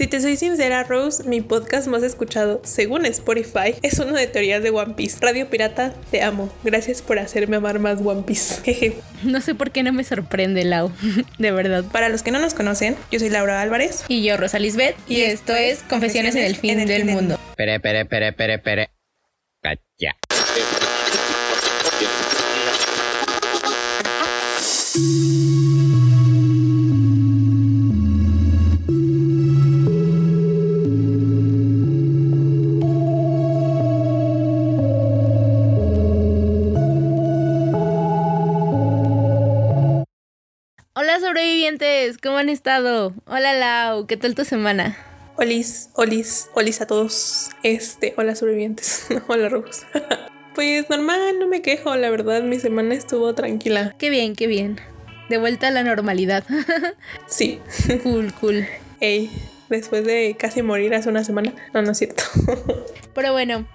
Si te soy sincera, Rose, mi podcast más escuchado, según Spotify, es uno de teorías de One Piece. Radio Pirata, te amo. Gracias por hacerme amar más One Piece. Jeje. No sé por qué no me sorprende, Lau. De verdad. Para los que no nos conocen, yo soy Laura Álvarez. Y yo, Rosa Lisbeth. Y, esto es Confesiones en el fin del mundo. Pere, pere, pere, pere, pere. Cacha. ¿Cómo han estado? Hola Lau, ¿qué tal tu semana? Olis, olis, olis a todos. Este, hola sobrevivientes. hola Rose. pues normal, no me quejo, la verdad, mi semana estuvo tranquila. Qué bien, qué bien. De vuelta a la normalidad. Sí. cool, cool. Ey, después de casi morir hace una semana. No, no es cierto. Pero bueno,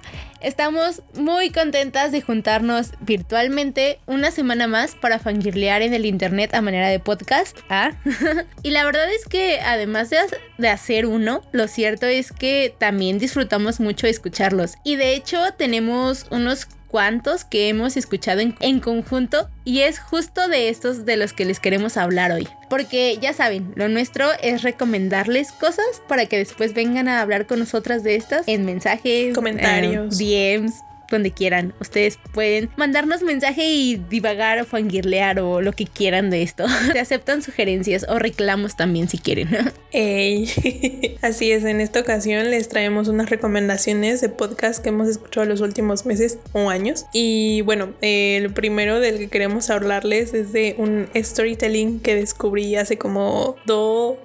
estamos muy contentas de juntarnos virtualmente una semana más para fangirlear en el internet a manera de podcast. ¿ah? y la verdad es que además de, de hacer uno, lo cierto es que también disfrutamos mucho escucharlos. Y de hecho tenemos unos cuantos que hemos escuchado en, en, conjunto y es justo de estos de los que les queremos hablar hoy. Porque ya saben, lo nuestro es recomendarles cosas para que después vengan a hablar con nosotras de estas en mensajes, Comentarios. eh, DMs. Donde quieran, ustedes pueden mandarnos mensaje y divagar o fangirlear o lo que quieran de esto. Se aceptan sugerencias o reclamos también si quieren. Ey. Así es, en esta ocasión les traemos unas recomendaciones de podcast que hemos escuchado los últimos meses o años. Y bueno, eh, el primero del que queremos hablarles es de un storytelling que descubrí hace como dos,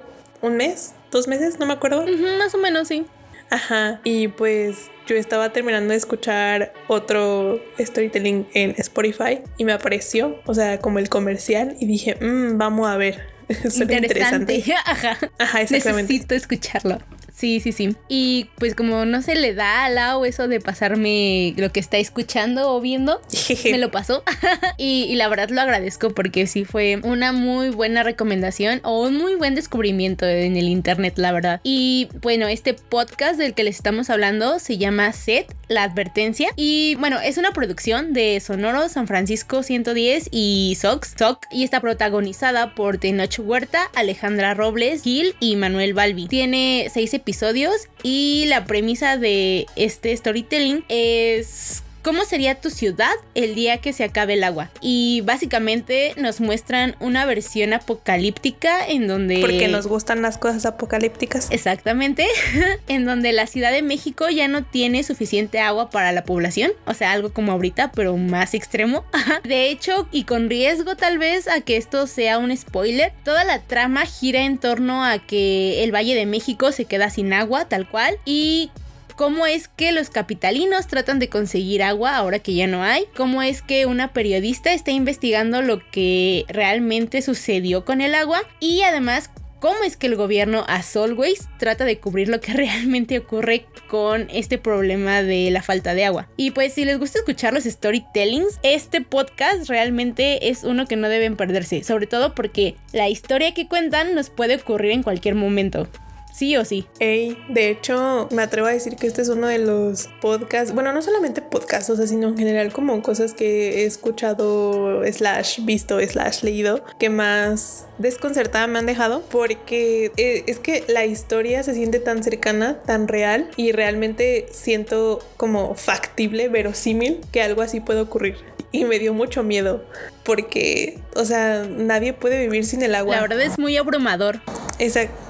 un mes, dos meses, no me acuerdo. Uh -huh, más o menos, sí. Ajá, y pues yo estaba terminando de escuchar otro storytelling en Spotify y me apareció, o sea, como el comercial y dije, mmm, vamos a ver. Suena interesante. interesante. Ajá. Ajá, exactamente. Necesito escucharlo. Sí, sí, sí. Y pues como no se le da a Lau eso de pasarme lo que está escuchando o viendo, me lo pasó. y, y, la verdad lo agradezco porque sí fue una muy buena recomendación o un muy buen descubrimiento en el internet, la verdad. Y bueno, este podcast del que les estamos hablando se llama Set, la advertencia. Y bueno, es una producción de Sonoro, San Francisco 110 y Sox. Soc y está protagonizada por Tenoch Huerta, Alejandra Robles, Gil y Manuel Balbi. Tiene seis episodios episodios y la premisa de este storytelling es cómo sería tu ciudad el día que se acabe el agua. Y básicamente nos muestran una versión apocalíptica en donde... Porque nos gustan las cosas apocalípticas. Exactamente. en donde la Ciudad de México ya no tiene suficiente agua para la población. O sea, algo como ahorita, pero más extremo. de hecho, y con riesgo tal vez a que esto sea un spoiler, toda la trama gira en torno a que el Valle de México se queda sin agua, tal cual. Y cómo es que los capitalinos tratan de conseguir agua ahora que ya no hay, cómo es que una periodista está investigando lo que realmente sucedió con el agua y además cómo es que el gobierno a Solways trata de cubrir lo que realmente ocurre con este problema de la falta de agua. Y pues si les gusta escuchar los storytellings, este podcast realmente es uno que no deben perderse, sobre todo porque la historia que cuentan nos puede ocurrir en cualquier momento. Sí o sí. Ey, de hecho, me atrevo a decir que este es uno de los podcasts, bueno, no solamente podcasts, o sea, sino en general como cosas que he escuchado, slash, visto, slash, leído, que más desconcertada me han dejado, porque es que la historia se siente tan cercana, tan real, y realmente siento como factible, verosímil, que algo así puede ocurrir. Y me dio mucho miedo, porque, o sea, nadie puede vivir sin el agua. La verdad es muy abrumador. Exacto.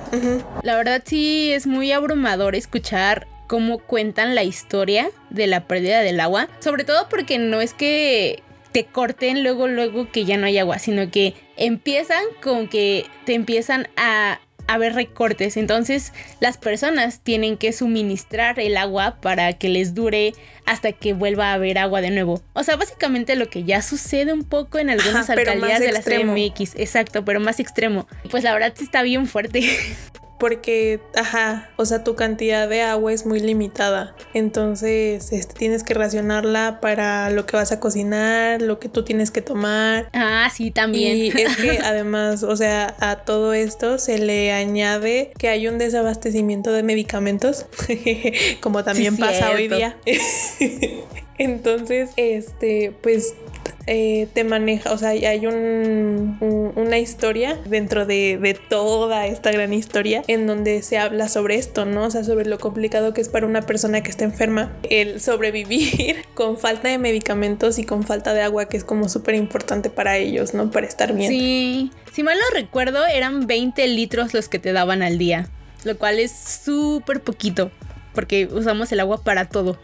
La verdad sí es muy abrumador escuchar cómo cuentan la historia de la pérdida del agua. Sobre todo porque no es que te corten luego, luego que ya no hay agua, sino que empiezan con que te empiezan a haber recortes. Entonces las personas tienen que suministrar el agua para que les dure hasta que vuelva a haber agua de nuevo. O sea, básicamente lo que ya sucede un poco en algunas Ajá, alcaldías de la CMX. Exacto, pero más extremo. Pues la verdad sí está bien fuerte. porque, ajá, o sea, tu cantidad de agua es muy limitada. Entonces, este, tienes que racionarla para lo que vas a cocinar, lo que tú tienes que tomar. Ah, sí, también. Y es que además, o sea, a todo esto se le añade que hay un desabastecimiento de medicamentos, como también pasa hoy día. Entonces, este, pues eh, te maneja, o sea, hay un, una historia dentro de, de, toda esta gran historia en donde se habla sobre esto, ¿no? O sea, sobre lo complicado que es para una persona que está enferma el sobrevivir con falta de medicamentos y con falta de agua, que es como súper importante para ellos, ¿no? Para estar bien. Sí, si mal no recuerdo, eran 20 litros los que te daban al día, lo cual es súper poquito, porque usamos el agua para todo.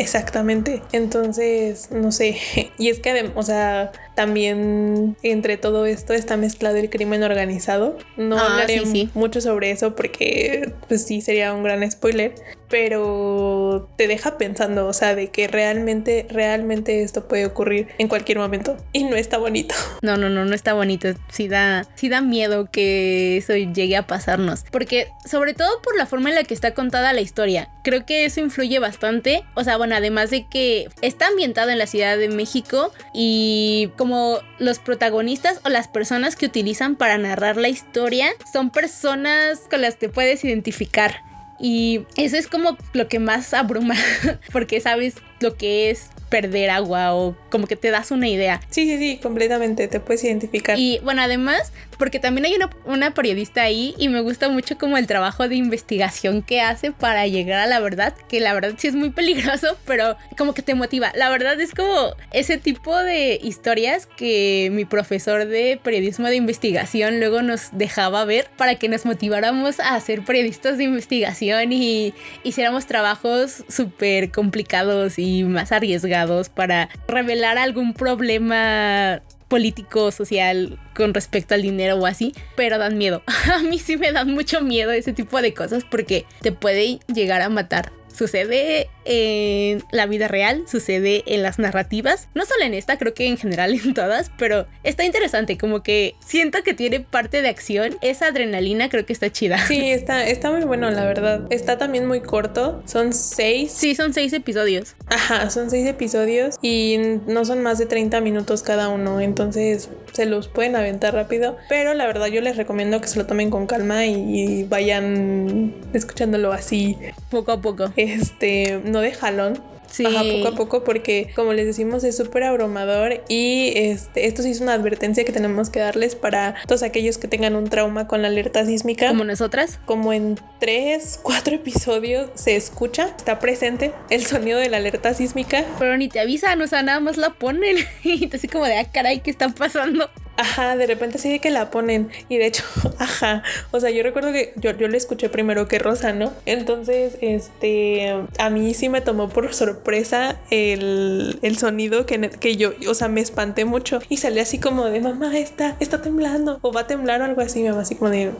Exactamente. Entonces, no sé. Y es que, o sea, también entre todo esto está mezclado el crimen organizado. No Ah, hablaré sí, sí. mucho sobre eso porque, pues sí, sería un gran spoiler. Pero te deja pensando, o sea, de que realmente, realmente esto puede ocurrir en cualquier momento. Y no está bonito. No, no, no, no está bonito. Sí da, sí da miedo que eso llegue a pasarnos. Porque, sobre todo por la forma en la que está contada la historia, creo que eso influye bastante. O sea, bueno, además de que está ambientado en la Ciudad de México y como los protagonistas o las personas que utilizan para narrar la historia son personas con las que puedes identificar. Y eso es como lo que más abruma, porque sabes lo que es perder agua o como que te das una idea. Sí, sí, sí, completamente. Te puedes identificar. Y bueno, además, porque también hay una, una, periodista ahí y me gusta mucho como el trabajo de investigación que hace para llegar a la verdad, que la verdad sí es muy peligroso, pero como que te motiva. La verdad es como ese tipo de historias que mi profesor de periodismo de investigación luego nos dejaba ver para que nos motiváramos a ser periodistas de investigación y hiciéramos trabajos súper complicados y más arriesgados para revelar algún problema político, social con respecto al dinero o así, pero dan miedo. A mí sí me dan mucho miedo ese tipo de cosas porque te puede llegar a matar. Sucede en la vida real, sucede en las narrativas, no solo en esta, creo que en general en todas, pero está interesante, como que siento que tiene parte de acción, esa adrenalina creo que está chida. Sí, está, está muy bueno, la verdad. Está también muy corto, son seis. Sí, son seis episodios. Ajá, son seis episodios y no son más de 30 minutos cada uno, entonces se los pueden aventar rápido, pero la verdad yo les recomiendo que se lo tomen con calma y, y vayan escuchándolo así poco a poco. Este, no de jalón. Sí. Ajá, poco a poco, porque como les decimos, es súper abrumador. Y este, esto sí es una advertencia que tenemos que darles para todos aquellos que tengan un trauma con la alerta sísmica. Como nosotras. Como en tres, cuatro episodios se escucha, está presente el sonido de la alerta sísmica. Pero ni te avisan, o sea, nada más la ponen. Y así como de, ah, caray, ¿qué está pasando? Ajá, de repente sí de que la ponen. Y de hecho, ajá. O sea, yo recuerdo que yo, yo le escuché primero que Rosa, ¿no? Entonces, este, a mí sí me tomó por sorpresa el, el sonido que, que yo, o sea, me espanté mucho. Y salí así como de, mamá, está, está temblando. O va a temblar o algo así. Mi mamá así como de,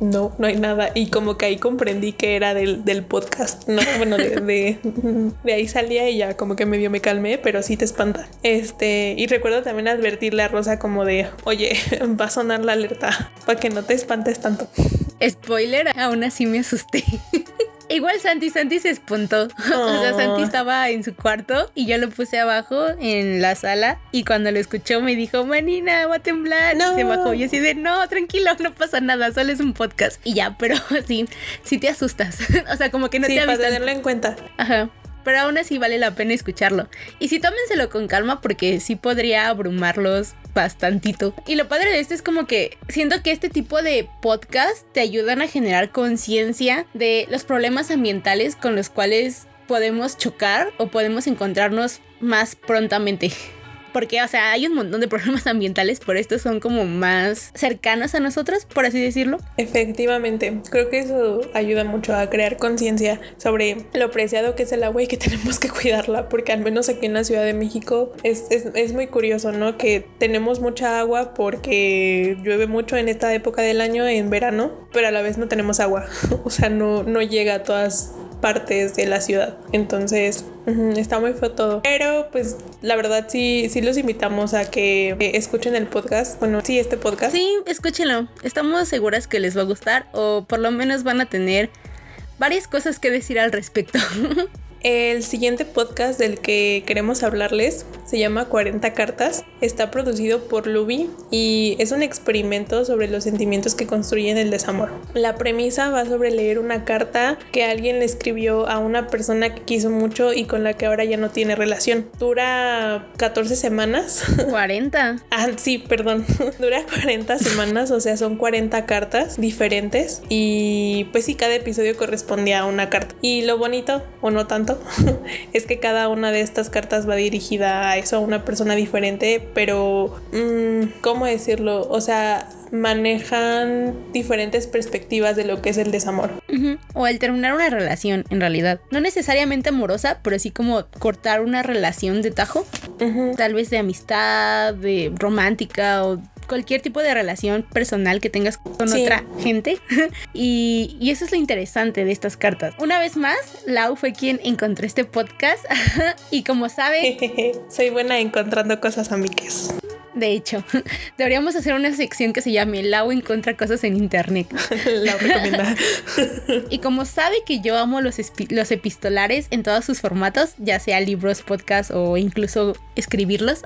no, no hay nada. Y como que ahí comprendí que era del, del podcast, ¿no? Bueno, de, de, de ahí salía y ya como que medio me calmé, pero sí te espanta. Este, y recuerdo también advertirle a Rosa como de, oye, va a sonar la alerta para que no te espantes tanto. Spoiler, aún así me asusté. Igual Santi, Santi se espantó. Oh. O sea, Santi estaba en su cuarto y yo lo puse abajo en la sala y cuando lo escuchó me dijo, Manina, va a temblar. No. Y se bajó y así de, no, tranquilo, no pasa nada, solo es un podcast. Y ya, pero sí, sí te asustas. o sea, como que no sí, te para avisan. tenerlo en cuenta. Ajá pero aún así vale la pena escucharlo. Y sí, tómenselo con calma porque sí podría abrumarlos bastantito. Y lo padre de esto es como que siento que este tipo de podcast te ayudan a generar conciencia de los problemas ambientales con los cuales podemos chocar o podemos encontrarnos más prontamente. Porque, o sea, hay un montón de problemas ambientales, pero estos son como más cercanos a nosotros, por así decirlo. Efectivamente, creo que eso ayuda mucho a crear conciencia sobre lo preciado que es el agua y que tenemos que cuidarla, porque al menos aquí en la Ciudad de México es, es, muy curioso, ¿no? Que tenemos mucha agua porque llueve mucho en esta época del año, en verano, pero a la vez no tenemos agua, o sea, no, no llega a todas partes de la ciudad. Entonces, está muy feo todo. Pero pues la verdad sí, sí los invitamos a que escuchen el podcast. Bueno, sí, este podcast. Sí, escúchenlo. Estamos seguras que les va a gustar o por lo menos van a tener varias cosas que decir al respecto. El siguiente podcast del que queremos hablarles se llama 40 cartas. Está producido por Luby y es un experimento sobre los sentimientos que construyen el desamor. La premisa va sobre leer una carta que alguien le escribió a una persona que quiso mucho y con la que ahora ya no tiene relación. Dura 14 semanas. 40. ah, sí, perdón. Dura 40 semanas, o sea, son 40 cartas diferentes y pues sí, cada episodio correspondía a una carta. Y lo bonito, o no tanto, es que cada una de estas cartas va dirigida a eso, a una persona diferente, pero, mm, ¿cómo decirlo? O sea, manejan diferentes perspectivas de lo que es el desamor. O el terminar una relación, en realidad. No necesariamente amorosa, pero sí como cortar una relación de tajo. Tal vez de amistad, de romántica o cualquier tipo de relación personal que tengas con otra gente. y, y, eso es lo interesante de estas cartas. Una vez más, Lau fue quien encontró este podcast y como sabe... Soy buena encontrando cosas amigues. De hecho, deberíamos hacer una sección que se llame Lau encuentra cosas en internet. Lau recomienda. y como sabe que yo amo los, los epistolares en todos sus formatos, ya sea libros, podcast o incluso escribirlos,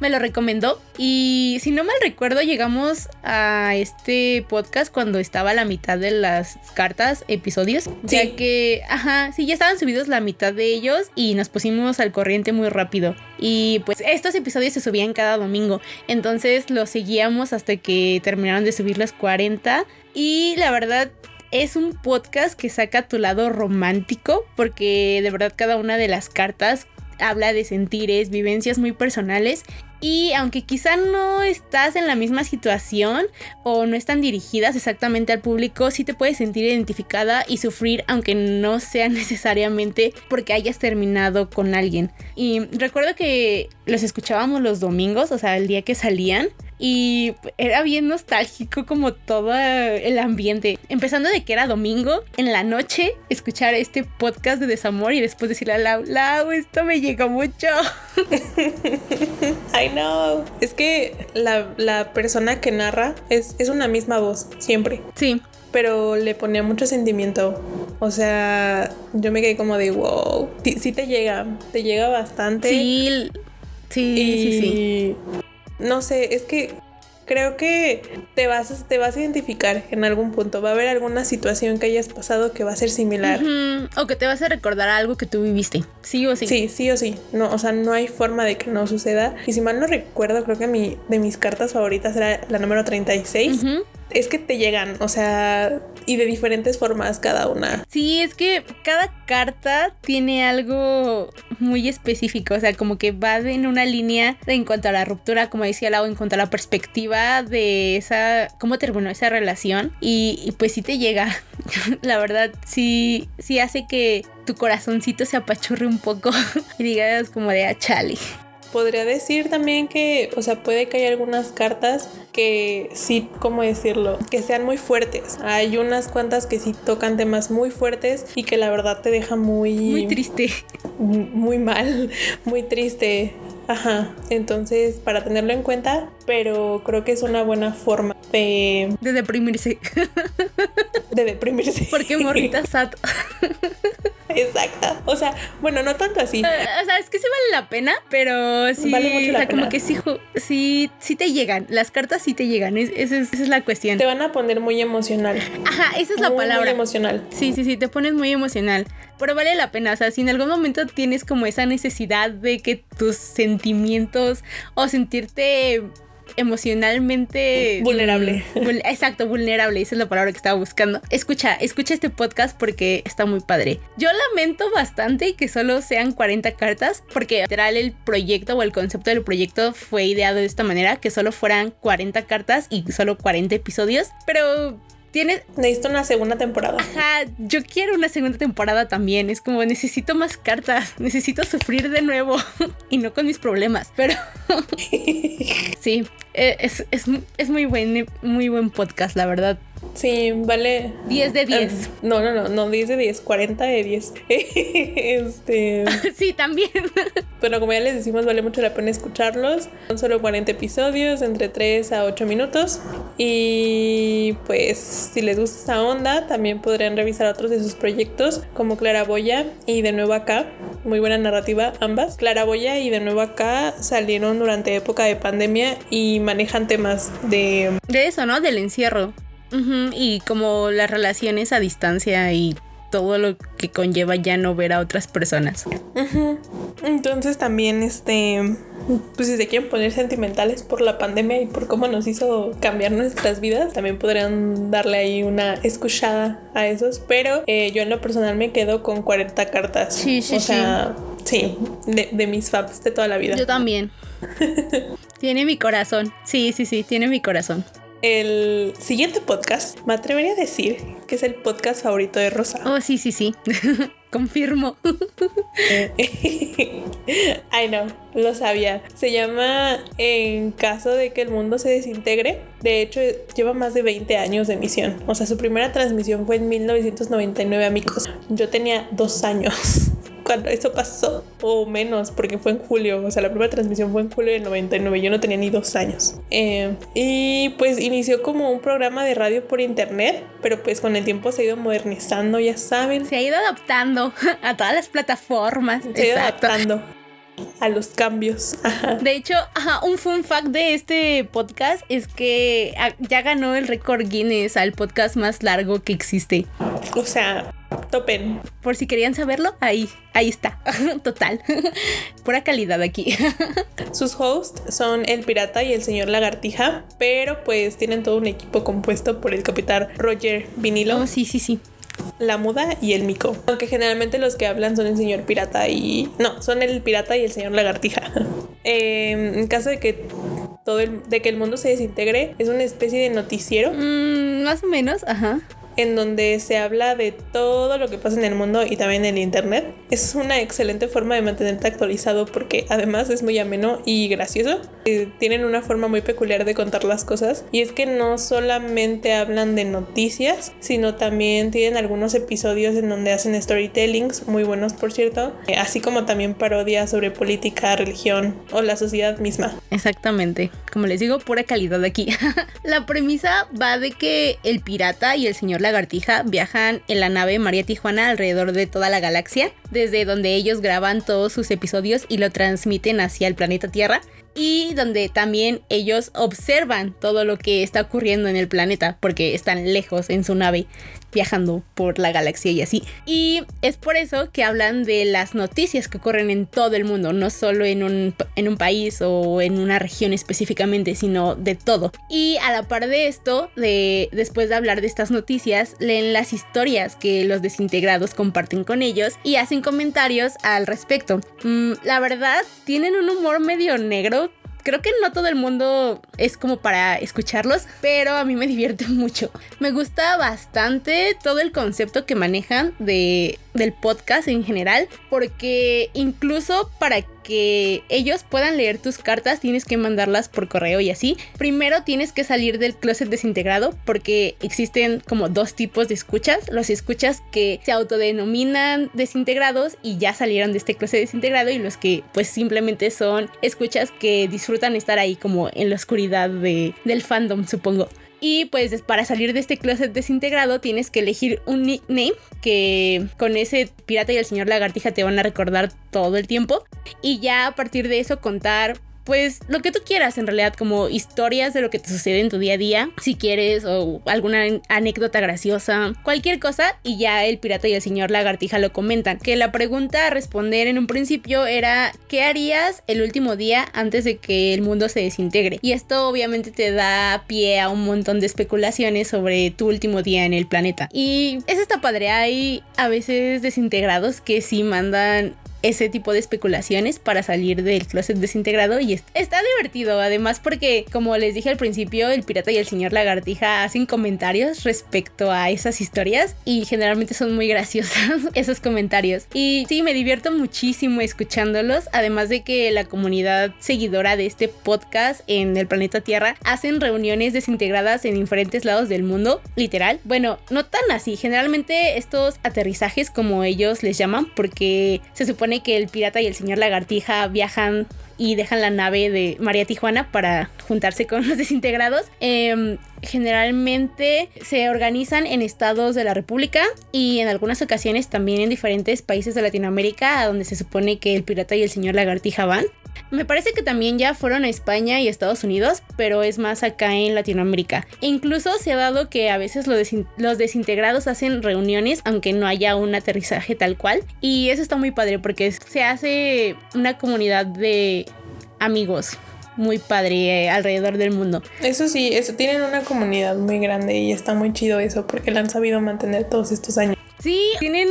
me lo recomendó. Y si no mal recuerdo, llegamos a este podcast cuando estaba a la mitad de las cartas, episodios. Ya que, ajá, sí, ya estaban subidos la mitad de ellos y nos pusimos al corriente muy rápido. Y pues estos episodios se subían cada domingo. Entonces los seguíamos hasta que terminaron de subir las 40. Y la verdad es un podcast que saca tu lado romántico porque de verdad cada una de las cartas habla de sentires, vivencias muy personales y aunque quizá no estás en la misma situación o no están dirigidas exactamente al público, sí te puedes sentir identificada y sufrir aunque no sea necesariamente porque hayas terminado con alguien. Y recuerdo que los escuchábamos los domingos, o sea, el día que salían. Y era bien nostálgico como todo el ambiente. Empezando de que era domingo, en la noche, escuchar este podcast de desamor y después decirle a Lau, Lau, esto me llegó mucho. I know. Es que la, persona que narra es, es una misma voz, siempre. Sí pero le ponía mucho sentimiento. O sea, yo me quedé como de wow. Sí, te llega, te llega bastante. Sí, sí, sí, sí. No sé, es que creo que te vas, te vas a identificar en algún punto. Va a haber alguna situación que hayas pasado que va a ser similar. O que te vas a recordar algo que tú viviste. Sí o sí. Sí, sí o sí. No, o sea, no hay forma de que no suceda. Y si mal no recuerdo, creo que mi, de mis cartas favoritas era la número 36 es que te llegan, o sea, y de diferentes formas cada una. Sí, es que cada carta tiene algo muy específico, o sea, como que va en una línea en cuanto a la ruptura, como decía Lau, en cuanto a la perspectiva de esa, cómo terminó esa relación, y, pues sí te llega, la verdad, sí, sí hace que tu corazoncito se apachurre un poco y digas como de achale. Ah, podría decir también que, o sea, puede que haya algunas cartas que sí, ¿cómo decirlo? Que sean muy fuertes. Hay unas cuantas que sí tocan temas muy fuertes y que la verdad te deja muy... Muy triste. Muy mal, muy triste. Ajá, entonces para tenerlo en cuenta, pero creo que es una buena forma de... De deprimirse. De deprimirse. Porque morrita sad. Exacto. O sea, bueno, no tanto así. Eh, o sea, es que sí vale la pena, pero sí. Vale mucho la o sea, como que sí, sí, sí te llegan. Las cartas sí te llegan. esa es la cuestión. Te van a poner muy emocional. Ajá, esa es la palabra. Muy emocional. Sí, sí, sí, te pones muy emocional. Pero vale la pena. O sea, si en algún momento tienes como esa necesidad de que tus sentimientos o sentirte emocionalmente vulnerable. exacto, vulnerable, esa es la palabra que estaba buscando. Escucha, escucha este podcast porque está muy padre. Yo lamento bastante que solo sean 40 cartas porque literal el proyecto o el concepto del proyecto fue ideado de esta manera, que solo fueran 40 cartas y solo 40 episodios, pero tiene... Necesito una segunda temporada. Ajá, yo quiero una segunda temporada también. Es como necesito más cartas, necesito sufrir de nuevo y no con mis problemas, pero sí, e, es, es, muy, buen, muy buen podcast, la verdad. Sí, vale. 10 de 10. Ah, no, no, no, no, 10 de 10, 40 de 10. este. sí, también. Bueno, como ya les decimos, vale mucho la pena escucharlos. Son solo 40 episodios, entre 3 a 8 minutos. Y pues, si les gusta esta onda, también podrían revisar otros de sus proyectos, como Claraboya y De Nuevo Acá. Muy buena narrativa, ambas. Claraboya y De Nuevo Acá salieron durante época de pandemia y manejan temas de. De eso, ¿no? Del encierro. Y como las relaciones a distancia y todo lo que conlleva ya no ver a otras personas. Entonces también este pues si se quieren poner sentimentales por la pandemia y por cómo nos hizo cambiar nuestras vidas, también podrían darle ahí una escuchada a esos. Pero eh, yo en lo personal me quedo con 40 cartas. Sí, sí, o sea, sí, de, de mis faps de toda la vida. Yo también. tiene mi corazón. Sí, sí, sí, tiene mi corazón. El siguiente podcast, me atrevería a decir que es el podcast favorito de Rosa. Oh, sí, sí, sí. Confirmo. Ay, no, lo sabía. Se llama En caso de que el mundo se desintegre. De hecho, lleva más de 20 años de emisión. O sea, su primera transmisión fue en 1999, amigos. Yo tenía dos años cuando eso pasó, o menos, porque fue en julio. O sea, la primera transmisión fue en julio del 99. Yo no tenía ni dos años. Eh, y pues inició como un programa de radio por internet, pero pues con el tiempo se ha ido modernizando, ya saben. Se ha ido adaptando a todas las plataformas. Se ha ido Exacto. adaptando a los cambios. Ajá. De hecho, ajá, un fun fact de este podcast es que ah, ya ganó el récord Guinness al podcast más largo que existe. O sea, topen. Por si querían saberlo, ahí, ahí está. Total. Pura calidad aquí. Sus hosts son el pirata y el señor lagartija, pero pues tienen todo un equipo compuesto por el capitán Roger Vinilo, Oh, sí, sí, sí. la muda y el mico. Aunque generalmente los que hablan son el señor pirata y... No, son el pirata y el señor lagartija. Eh, en caso de que todo el, de que el mundo se desintegre, es una especie de noticiero Mm, más o menos, ajá. En donde se habla de todo lo que pasa en el mundo y también en el internet. Es una excelente forma de mantenerte actualizado porque además es muy ameno y gracioso. Eh, tienen una forma muy peculiar de contar las cosas y es que no solamente hablan de noticias, sino también tienen algunos episodios en donde hacen storytellings, muy buenos por cierto, eh, así como también parodias sobre política, religión o la sociedad misma. Exactamente. Como les digo, pura calidad aquí. la premisa va de que el pirata y el señor lagartija viajan en la nave María Tijuana alrededor de toda la galaxia, desde donde ellos graban todos sus episodios y lo transmiten hacia el planeta Tierra. Y donde también ellos observan todo lo que está ocurriendo en el planeta, porque están lejos en su nave viajando por la galaxia y así. Y es por eso que hablan de las noticias que ocurren en todo el mundo, no solo en un, en un país o en una región específicamente, sino de todo. Y a la par de esto, de, después de hablar de estas noticias, leen las historias que los desintegrados comparten con ellos y hacen comentarios al respecto. Mm, la verdad, tienen un humor medio negro creo que no todo el mundo es como para escucharlos, pero a mí me divierte mucho. Me gusta bastante todo el concepto que manejan de, del podcast en general, porque incluso para que ellos puedan leer tus cartas tienes que mandarlas por correo y así. Primero tienes que salir del closet desintegrado porque existen como dos tipos de escuchas. Los escuchas que se autodenominan desintegrados y ya salieron de este closet desintegrado y los que pues simplemente son escuchas que disfrutan estar ahí como en la oscuridad de, del fandom supongo. Y pues para salir de este closet desintegrado tienes que elegir un nickname que con ese pirata y el señor lagartija te van a recordar todo el tiempo. Y ya a partir de eso contar pues lo que tú quieras en realidad, como historias de lo que te sucede en tu día a día, si quieres, o alguna anécdota graciosa, cualquier cosa, y ya el pirata y el señor lagartija lo comentan. Que la pregunta a responder en un principio era, ¿qué harías el último día antes de que el mundo se desintegre? Y esto obviamente te da pie a un montón de especulaciones sobre tu último día en el planeta. Y es esta padre, hay a veces desintegrados que sí mandan ese tipo de especulaciones para salir del closet desintegrado y está divertido, además porque como les dije al principio, el pirata y el señor lagartija hacen comentarios respecto a esas historias y generalmente son muy graciosos esos comentarios. Y sí, me divierto muchísimo escuchándolos, además de que la comunidad seguidora de este podcast en el planeta Tierra hacen reuniones desintegradas en diferentes lados del mundo, literal. Bueno, no tan así, generalmente estos aterrizajes como ellos les llaman porque se que el pirata y el señor lagartija viajan y dejan la nave de María Tijuana para juntarse con los desintegrados. Em, generalmente se organizan en estados de la República y en algunas ocasiones también en diferentes países de Latinoamérica a donde se supone que el pirata y el señor lagartija van. Me parece que también ya fueron a España y Estados Unidos, pero es más acá en Latinoamérica. incluso se ha dado que a veces los desintegrados hacen reuniones, aunque no haya un aterrizaje tal cual. Y eso está muy padre porque se hace una comunidad de amigos muy padre eh, alrededor del mundo. Eso sí, eso tienen una comunidad muy grande y está muy chido eso porque la han sabido mantener todos estos años. Sí, tienen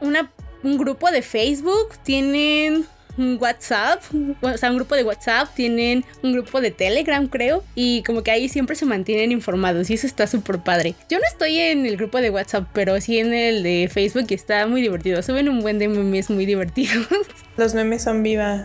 una, un grupo de Facebook, tienen un WhatsApp, o sea, un grupo de WhatsApp, tienen un grupo de Telegram, creo, y como que ahí siempre se mantienen informados y eso está súper padre. Yo no estoy en el grupo de WhatsApp, pero sí en el de Facebook y está muy divertido. Suben un buen de memes muy divertidos. Los memes son viva,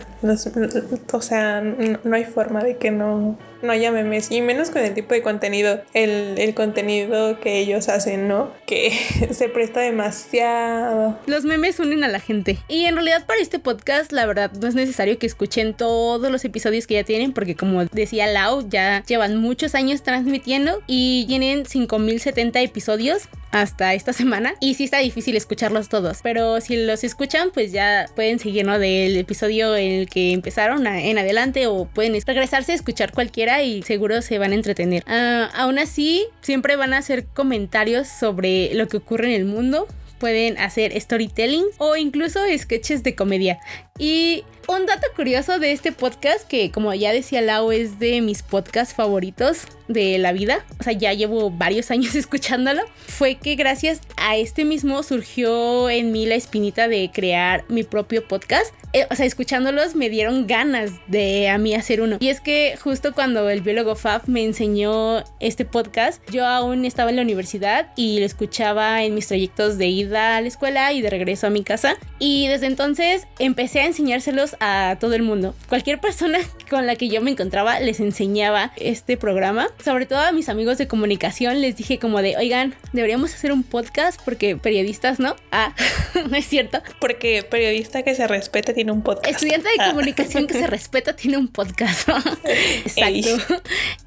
o sea, no hay forma de que no no haya memes y menos con el tipo de contenido, el, el contenido que ellos hacen, ¿no? Que se presta demasiado. Los memes unen a la gente. Y en realidad para este podcast, la verdad, no es necesario que escuchen todos los episodios que ya tienen, porque como decía Lau, ya llevan muchos años transmitiendo y tienen 5070 episodios hasta esta semana y sí está difícil escucharlos todos, pero si los escuchan pues ya pueden seguir ¿no? Del episodio en el que empezaron en adelante o pueden regresarse a escuchar cualquiera y seguro se van a entretener. Ah, aún así siempre van a hacer comentarios sobre lo que ocurre en el mundo pueden hacer storytelling o incluso sketches de comedia. Y un dato curioso de este podcast, que como ya decía Lau, es de mis podcasts favoritos de la vida, o sea, ya llevo varios años escuchándolo, fue que gracias a este mismo surgió en mí la espinita de crear mi propio podcast. Eh, o sea, escuchándolos me dieron ganas de a mí hacer uno. Y es que justo cuando el biólogo Fab me enseñó este podcast, yo aún estaba en la universidad y lo escuchaba en mis trayectos de ida a la escuela y de regreso a mi casa. Y desde entonces empecé a enseñárselos a todo el mundo. Cualquier persona con la que yo me encontraba les enseñaba este programa. Sobre todo a mis amigos de comunicación les dije como de, oigan, deberíamos hacer un podcast porque periodistas, ¿no? Ah, no es cierto. Porque periodista que se respeta tiene un podcast. Estudiante de ah. comunicación que se respeta tiene un podcast. Exacto.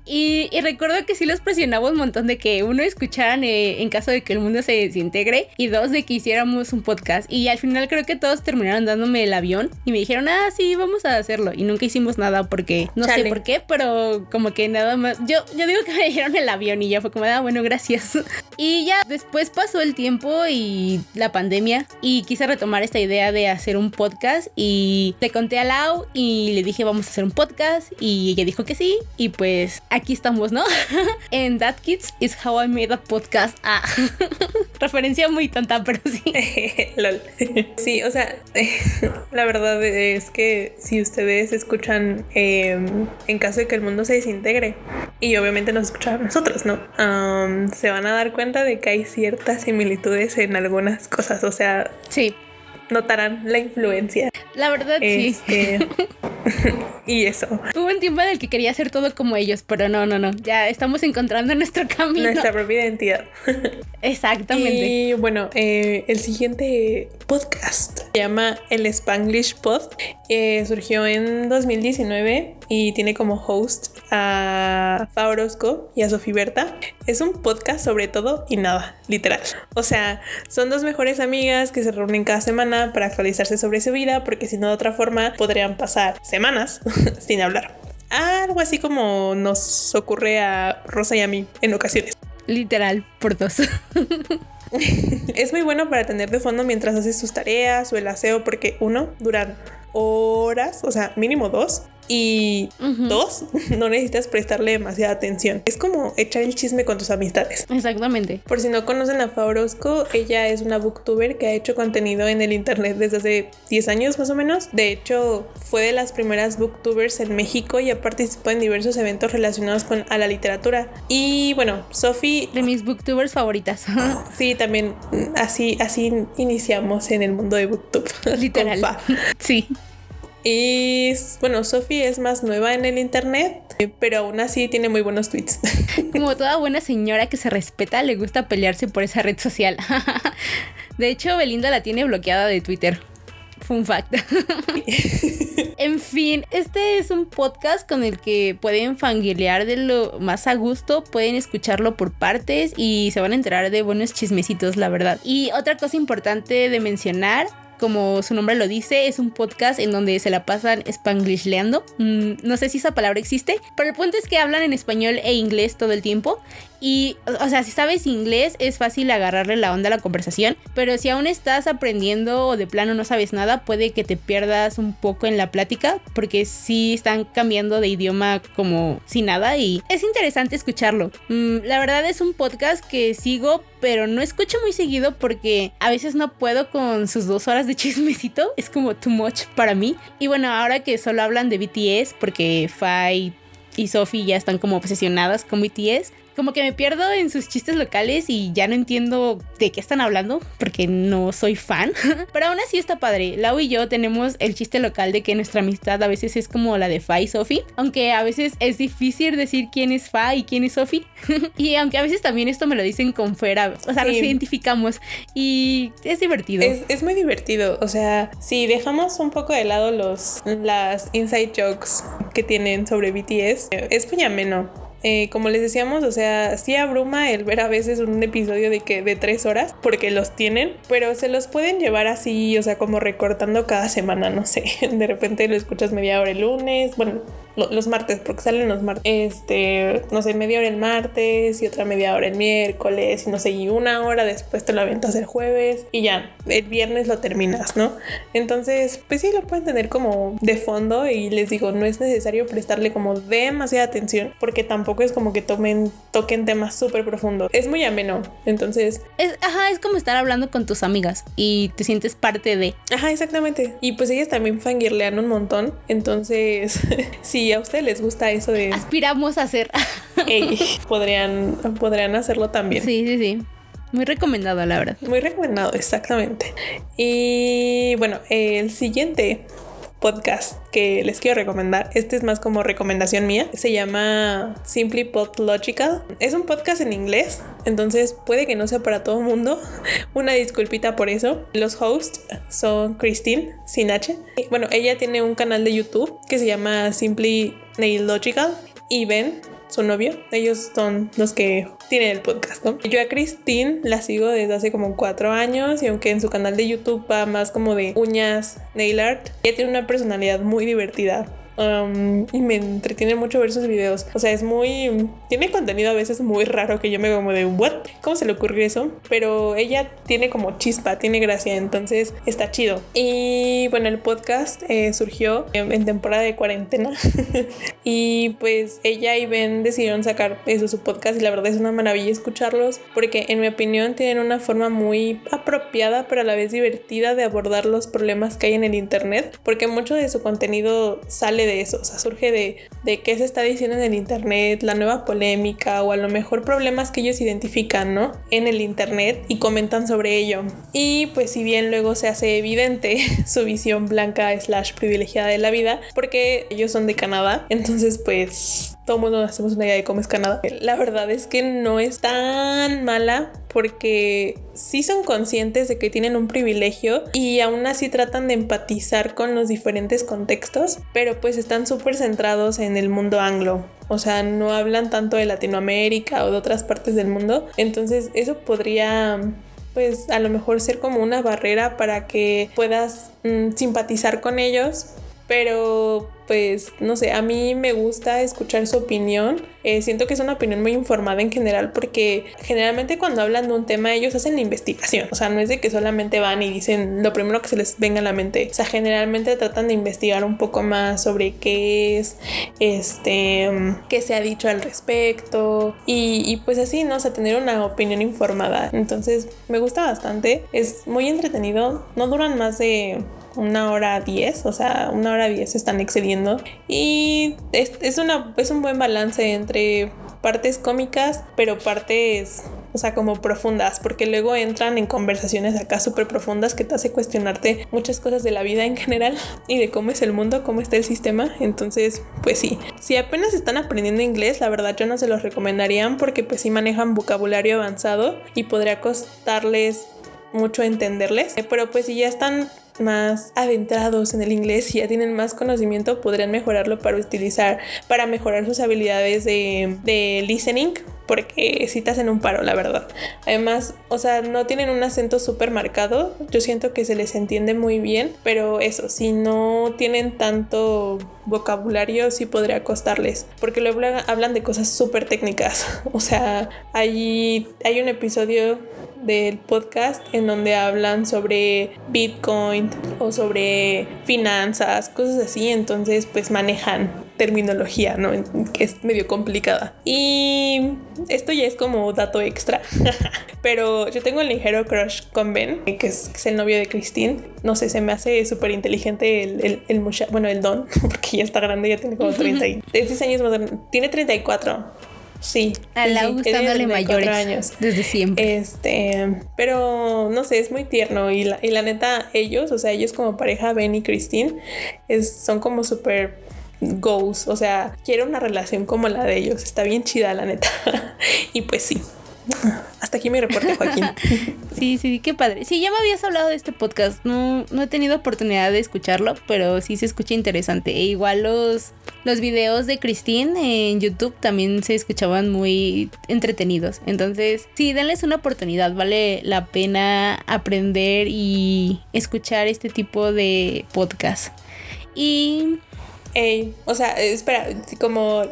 Y, recuerdo que sí los presionaba un montón de que uno escucharan eh, en caso de que el mundo se desintegre y dos de que hiciéramos un podcast. Y al final creo que todos terminaron dándome el avión y me dijeron, ah, sí, vamos a hacerlo. Y nunca hicimos nada porque no sé por qué, pero como que nada más. Yo, yo digo que me dijeron el avión y ya fue como, ah, bueno, gracias. Y ya después pasó el tiempo y la pandemia y quise retomar esta idea de hacer un podcast y le conté a Lau y le dije, vamos a hacer un podcast y ella dijo que sí. Y pues aquí estamos, ¿no? en That Kids is how I made a podcast. Ah, referencia muy tonta, pero sí. Lol. sí, o sea, la verdad es que si ustedes escuchan em, en caso de que el mundo se desintegre y obviamente nos escuchan nosotros, ¿no? se van a dar cuenta de que hay ciertas similitudes en algunas cosas, o sea, sí notarán la influencia. La verdad, sí. Este, y eso. Hubo un tiempo en el que quería hacer todo como ellos, pero no, no, no. Ya estamos encontrando nuestro camino. Nuestra propia identidad. Exactamente. Y bueno, eh, el siguiente podcast se llama El Spanglish Pod. Eh, surgió en 2019 y tiene como host a Faurosco y a Sofía Berta. Es un podcast sobre todo y nada, literal. O sea, son dos mejores amigas que se reúnen cada semana para actualizarse sobre su vida, porque si no de otra forma podrían pasar semanas sin hablar. Algo así como nos ocurre a Rosa y a mí en ocasiones. Literal, por dos. es muy bueno para tener de fondo mientras haces tus tareas o el aseo porque uno, duran horas, o sea, mínimo dos, Y dos, no necesitas prestarle demasiada atención. Es como echar el chisme con tus amistades. Exactamente. Por si no conocen a Fabrosco, ella es una booktuber que ha hecho contenido en el internet desde hace 10 años más o menos. De hecho, fue de las primeras booktubers en México y ha participado en diversos eventos relacionados con a la literatura. Y bueno, Sophie... De mis booktubers favoritas. sí, también así, así iniciamos en el mundo de booktube. Literal. sí. Y bueno, Sophie es más nueva en el internet, pero aún así tiene muy buenos tweets. Como toda buena señora que se respeta, le gusta pelearse por esa red social. De hecho, Belinda la tiene bloqueada de Twitter. Fun fact. en fin, este es un podcast con el que pueden fanguilear de lo más a gusto, pueden escucharlo por partes y se van a enterar de buenos chismecitos, la verdad. Y otra cosa importante de mencionar como su nombre lo dice, es un podcast en donde se la pasan spanglishleando. Mm, no sé si esa palabra existe, pero el punto es que hablan en español e inglés todo el tiempo. Y, o sea, si sabes inglés es fácil agarrarle la onda a la conversación, pero si aún estás aprendiendo o de plano no sabes nada, puede que te pierdas un poco en la plática, porque sí están cambiando de idioma como si nada y es interesante escucharlo. Mm, la verdad es un podcast que sigo, pero no escucho muy seguido porque a veces no puedo con sus dos horas de chismecito, es como too much para mí. Y bueno, ahora que solo hablan de BTS, porque Fai y Sophie ya están como obsesionadas con BTS, como que me pierdo en sus chistes locales y ya no entiendo de qué están hablando porque no soy fan. Pero aún así está padre. Lau y yo tenemos el chiste local de que nuestra amistad a veces es como la de Fa y Sophie, aunque a veces es difícil decir quién es Fa y quién es Sophie. y aunque a veces también esto me lo dicen con fuera, o sea, nos identificamos y es divertido. Es, es, muy divertido, o sea, si dejamos un poco de lado los las inside jokes que tienen sobre BTS, es muy ameno eh, como les decíamos, o sea, sí abruma el ver a veces un episodio de que de tres horas, porque los tienen, pero se los pueden llevar así, o sea, como recortando cada semana, no sé. De repente lo escuchas media hora el lunes, bueno, los martes, porque salen los martes, este, no sé, media hora el martes y otra media hora el miércoles y no sé, y una hora después te lo aventas el jueves y ya, el viernes lo terminas, ¿no? Entonces, pues sí, lo pueden tener como de fondo y les digo, no es necesario prestarle como demasiada atención porque tampoco es como que tomen, toquen temas súper profundos. Es muy ameno, entonces... Es, ajá, es como estar hablando con tus amigas y te sientes parte de... Ajá, exactamente. Y pues ellas también fangirlean un montón, entonces sí a ustedes les gusta eso de... Aspiramos a hacer. podrían, podrían hacerlo también. Sí, sí, sí. Muy recomendado, la verdad. Muy recomendado, exactamente. Y bueno, el siguiente podcast que les quiero recomendar. Este es más como recomendación mía. Se llama Simply Pop Logical. Es un podcast en inglés, entonces puede que no sea para todo el mundo. Una disculpita por eso. Los hosts son Christine, sin H. Bueno, ella tiene un canal de YouTube que se llama Simply Logical y Ben su novio. Ellos son los que tienen el podcast. Yo a Christine la sigo desde hace como cuatro años y aunque en su canal de YouTube va más como de uñas, nail art, ella tiene una personalidad muy divertida y me entretiene mucho ver sus videos. O sea, es muy. Tiene contenido a veces muy raro que yo me como de, ¿what? ¿Cómo se le ocurrió eso? Pero ella tiene como chispa, tiene gracia, entonces está chido. Y bueno, el podcast eh, surgió en, temporada de cuarentena. y pues ella y Ben decidieron sacar eso, su podcast, y la verdad es una maravilla escucharlos, porque en mi opinión tienen una forma muy apropiada, pero a la vez divertida de abordar los problemas que hay en el internet, porque mucho de su contenido sale de eso, o sea, surge de, de qué se está diciendo en el Internet, la nueva polémica o a lo mejor problemas que ellos identifican, ¿no? En el Internet y comentan sobre ello. Y pues si bien luego se hace evidente su visión blanca slash privilegiada de la vida, porque ellos son de Canadá, entonces pues todo mundo hacemos una idea de cómo es Canadá. La verdad es que no es tan mala porque sí son conscientes de que tienen un privilegio y aún así tratan de empatizar con los diferentes contextos, pero pues están súper centrados en el mundo anglo. O sea, no hablan tanto de Latinoamérica o de otras partes del mundo. Entonces eso podría pues a lo mejor ser como una barrera para que puedas mm, simpatizar con ellos pero pues no sé, a mí me gusta escuchar su opinión. Eh, siento que es una opinión muy informada en general porque generalmente cuando hablan de un tema ellos hacen la investigación. O sea, no es de que solamente van y dicen lo primero que se les venga a la mente. O sea, generalmente tratan de investigar un poco más sobre qué es, este, qué se ha dicho al respecto y, y pues así, ¿no? O sea, tener una opinión informada. Entonces me gusta bastante. Es muy entretenido. No duran más de una hora diez, o sea, una hora diez están excediendo. Y es, una, es un buen balance entre partes cómicas, pero partes, o sea, como profundas, porque luego entran en conversaciones acá súper profundas que te hace cuestionarte muchas cosas de la vida en general y de cómo es el mundo, cómo está el sistema. Entonces, pues sí, si apenas están aprendiendo inglés, la verdad yo no se los recomendarían porque pues sí manejan vocabulario avanzado y podría costarles mucho entenderles, pero pues si ya están más adentrados en el inglés y ya tienen más conocimiento, podrían mejorarlo para utilizar, para mejorar sus habilidades de, de listening, porque si te hacen un paro, la verdad. Además, o sea, no tienen un acento súper marcado, yo siento que se les entiende muy bien, pero eso, si no tienen tanto vocabulario, sí podría costarles, porque luego hablan de cosas súper técnicas. O sea, hay, hay un episodio del podcast en donde hablan sobre Bitcoin o sobre finanzas, cosas así, entonces pues manejan terminología, ¿no? Que es medio complicada. Y esto ya es como dato extra. Pero yo tengo el ligero crush con Ben, que es, el novio de Christine. No sé, se me hace súper inteligente el, el, bueno, el don, porque ya está grande, ya tiene como 30 y, años tiene 34 Sí. A la gustándole mayores años. desde siempre. Este, pero no sé, es muy tierno y la, y la neta, ellos, o sea, ellos como pareja, Ben y Christine, es, son como súper goals, o sea, quiero una relación como la de ellos, está bien chida la neta. y pues sí. Hasta aquí mi reporte, Joaquín. sí, sí, qué padre. Sí, ya me habías hablado de este podcast. No, no he tenido oportunidad de escucharlo, pero sí se escucha interesante. E igual los, los videos de Christine en YouTube también se escuchaban muy entretenidos. Entonces, sí, denles una oportunidad. Vale la pena aprender y escuchar este tipo de podcast. Y. o sea, espera, como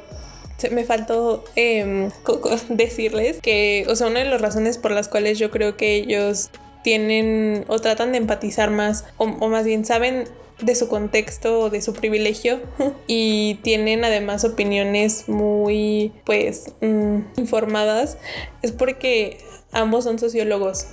me faltó em, decirles que, o sea, una de las razones por las cuales yo creo que ellos tienen o tratan de empatizar más, o, más bien saben de su contexto o de su privilegio y tienen además opiniones muy pues mm, informadas es porque ambos son sociólogos.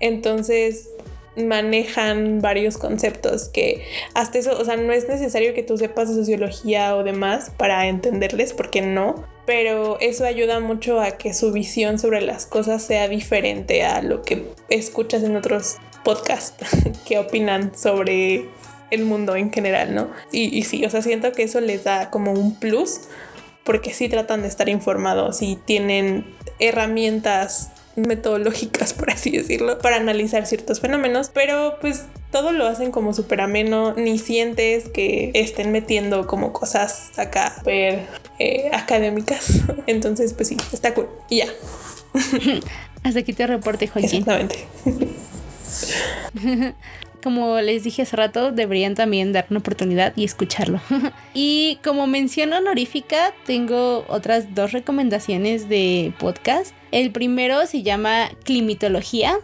Entonces manejan varios conceptos que hasta eso, o sea, no es necesario que tú sepas sociología o demás para entenderles, porque no, pero eso ayuda mucho a que su visión sobre las cosas sea diferente a lo que escuchas en otros podcasts que opinan sobre el mundo en general, ¿no? Y, y sí, o sea, siento que eso les da como un plus porque sí tratan de estar informados y tienen herramientas metodológicas, por así decirlo, para analizar ciertos fenómenos, pero pues todo lo hacen como súper ameno, ni sientes que estén metiendo como cosas acá súper eh, académicas. Entonces, pues sí, está cool. Y ya. Hasta aquí te reporte, Joaquín. Exactamente. como les dije hace rato, deberían también dar una oportunidad y escucharlo. y como mención honorífica, tengo otras dos recomendaciones de podcast. El primero se llama Climatología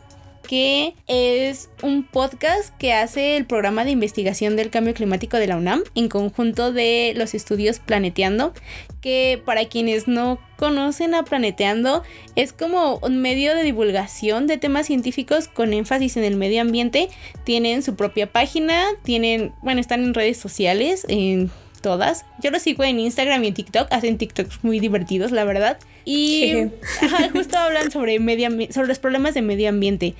que es un podcast que hace el programa de investigación del cambio climático de la UNAM en conjunto de los estudios Planeteando, que para quienes no conocen a Planeteando es como un medio de divulgación de temas científicos con énfasis en el medio ambiente. Tienen su propia página, tienen, bueno, están en redes sociales, en todas. Yo los sigo en Instagram y en TikTok, hacen TikToks muy divertidos, la verdad. Y justo hablan sobre, medio sobre los problemas de medio ambiente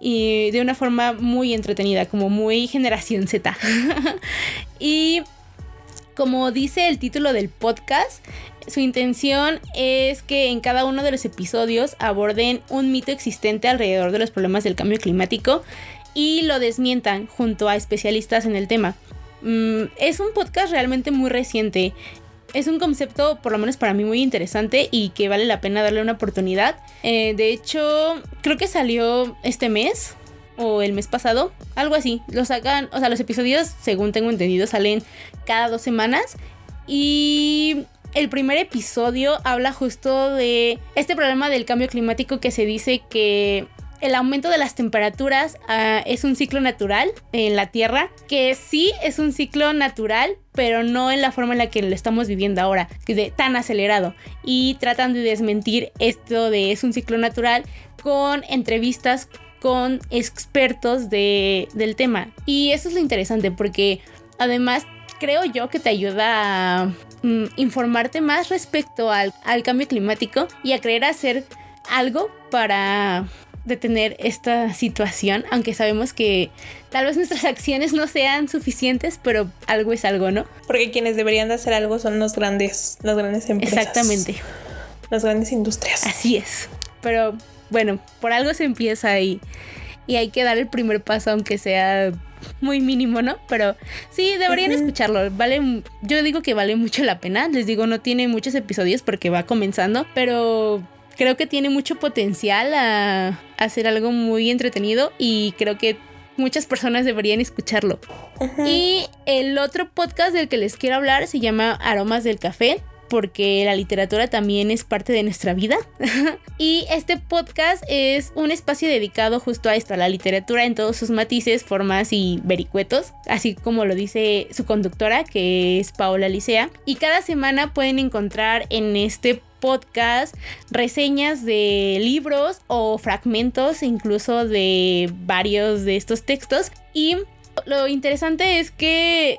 y de una forma muy entretenida, como muy generación Z. y como dice el título del podcast, su intención es que en cada uno de los episodios aborden un mito existente alrededor de los problemas del cambio climático y lo desmientan junto a especialistas en el tema. Mm, es un podcast realmente muy reciente es un concepto, por lo menos para mí, muy interesante y que vale la pena darle una oportunidad. Eh, de hecho, creo que salió este mes o el mes pasado, algo así. Lo sacan, o sea, los episodios, según tengo entendido, salen cada dos semanas. Y el primer episodio habla justo de este problema del cambio climático que se dice que el aumento de las temperaturas uh, es un ciclo natural en la Tierra, que sí es un ciclo natural, pero no en la forma en la que lo estamos viviendo ahora, de tan acelerado. Y tratan de desmentir esto de es un ciclo natural con entrevistas con expertos de, del tema. Y eso es lo interesante porque además creo yo que te ayuda a mm, informarte más respecto al, al cambio climático y a creer hacer algo para detener esta situación, aunque sabemos que tal vez nuestras acciones no sean suficientes, pero algo es algo, ¿no? Porque quienes deberían de hacer algo son los grandes, las grandes empresas. Exactamente. Las grandes industrias. Así es. Pero bueno, por algo se empieza ahí. Y hay que dar el primer paso, aunque sea muy mínimo, ¿no? Pero sí, deberían uh -huh. escucharlo. Vale, yo digo que vale mucho la pena. Les digo, no tiene muchos episodios porque va comenzando, pero creo que tiene mucho potencial a, hacer algo muy entretenido y creo que muchas personas deberían escucharlo. -huh. Y el otro podcast del que les quiero hablar se llama Aromas del Café porque la literatura también es parte de nuestra vida. y este podcast es un espacio dedicado justo a esto, a la literatura en todos sus matices, formas y vericuetos, así como lo dice su conductora, que es Paola Licea. Y cada semana pueden encontrar en este podcast, reseñas de libros o fragmentos incluso de varios de estos textos. Y lo interesante es que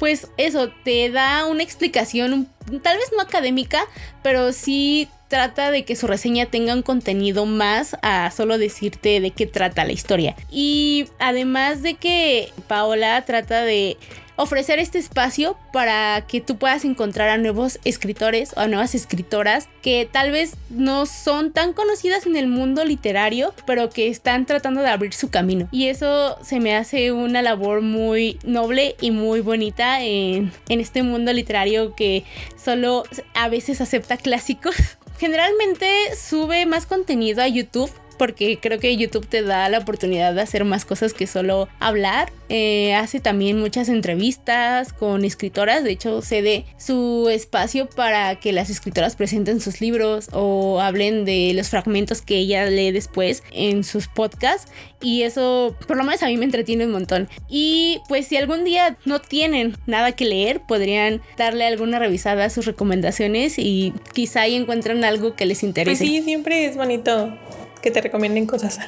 pues eso, te da una explicación, tal vez no académica, pero sí trata de que su reseña tenga un contenido más a solo decirte de qué trata la historia. Y además de que Paola trata de ofrecer este espacio para que tú puedas encontrar a nuevos escritores o a nuevas escritoras que tal vez no son tan conocidas en el mundo literario, pero que están tratando de abrir su camino. Y eso se me hace una labor muy noble y muy bonita en, en este mundo literario que solo a veces acepta clásicos. Generalmente sube más contenido a YouTube porque creo que YouTube te da la oportunidad de hacer más cosas que solo hablar. Eh, hace también muchas entrevistas con escritoras, de hecho cede su espacio para que las escritoras presenten sus libros o hablen de los fragmentos que ella lee después en sus podcasts y eso por lo menos a mí me entretiene un montón. Y pues si algún día no tienen nada que leer, podrían darle alguna revisada a sus recomendaciones y quizá ahí encuentran algo que les interese. Pues sí, siempre es bonito que te recomienden cosas.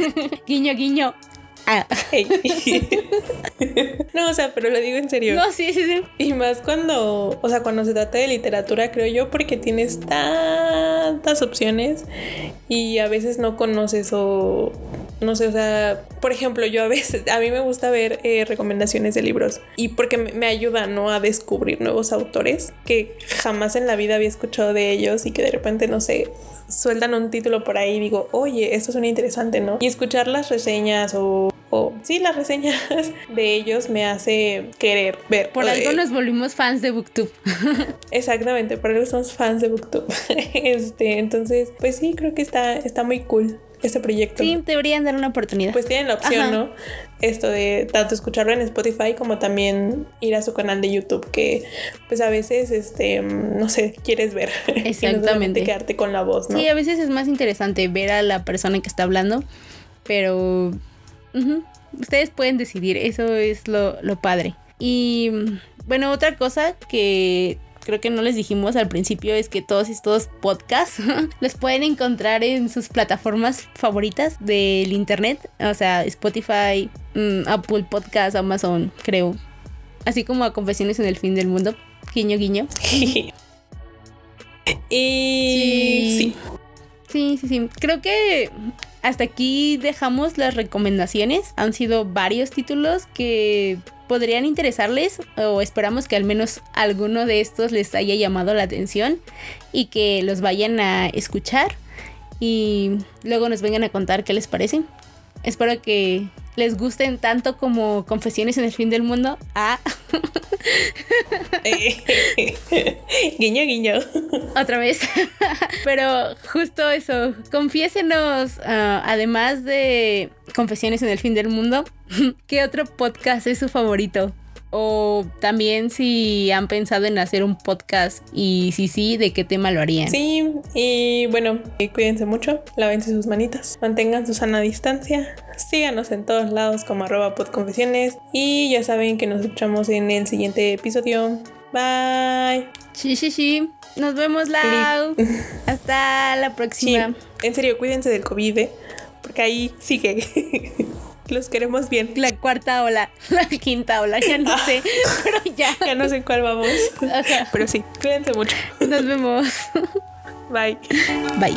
guiño, guiño. Ah. Hey. no, o sea, pero lo digo en serio. No, sí, sí, sí. Y más cuando, o sea, cuando se trata de literatura, creo yo, porque tienes tantas opciones y a veces no conoces o no sé, o sea, por ejemplo, yo a veces, a mí me gusta ver eh, recomendaciones de libros y porque me, me ayuda, ¿no? A descubrir nuevos autores que jamás en la vida había escuchado de ellos y que de repente, no sé, sueltan un título por ahí y digo, oye, esto suena interesante, ¿no? Y escuchar las reseñas o, o sí, las reseñas de ellos me hace querer ver. Por algo nos volvimos fans de Booktube. Exactamente, por algo somos fans de Booktube. este, entonces, pues sí, creo que está, está muy cool este proyecto. Sí, deberían dar una oportunidad. Pues tienen la opción, Ajá. ¿no? Esto de tanto escucharlo en Spotify como también ir a su canal de YouTube, que pues a veces, este, no sé, quieres ver. Exactamente. no quedarte con la voz, ¿no? Sí, a veces es más interesante ver a la persona que está hablando, pero uh -huh. ustedes pueden decidir, eso es lo, lo padre. Y bueno, otra cosa que creo que no les dijimos al principio es que todos estos podcasts los pueden encontrar en sus plataformas favoritas del internet, o sea, Spotify, um, Apple Podcast, Amazon, creo. Así como a Confesiones en el Fin del Mundo. Guiño, guiño. y sí. Sí, sí, sí. Creo que hasta aquí dejamos las recomendaciones. Han sido varios títulos que podrían interesarles o esperamos que al menos alguno de estos les haya llamado la atención y que los vayan a escuchar y luego nos vengan a contar qué les parece. Espero que les gusten tanto como Confesiones en el fin del mundo. Ah. guiño, guiño. Otra vez. Pero justo eso, confiésenos, ah, además de Confesiones en el Fin del Mundo, ¿qué otro podcast es su favorito? O también si han pensado en hacer un podcast y si sí, ¿de qué tema lo harían? Sí, y bueno, cuídense mucho, lávense sus manitas, mantengan su sana distancia, síganos en todos lados como arroba podconfesiones y ya saben que nos escuchamos en el siguiente episodio. Bye. Sí, sí, sí. Nos vemos, Lau. Hasta la próxima. En serio, cuídense del COVID, ¿eh? porque ahí sigue. Los queremos bien. La cuarta ola, la quinta ola, ya no sé, pero ya. Ya no sé cuál vamos. Pero sí, cuídense mucho. Nos vemos. Bye. Bye.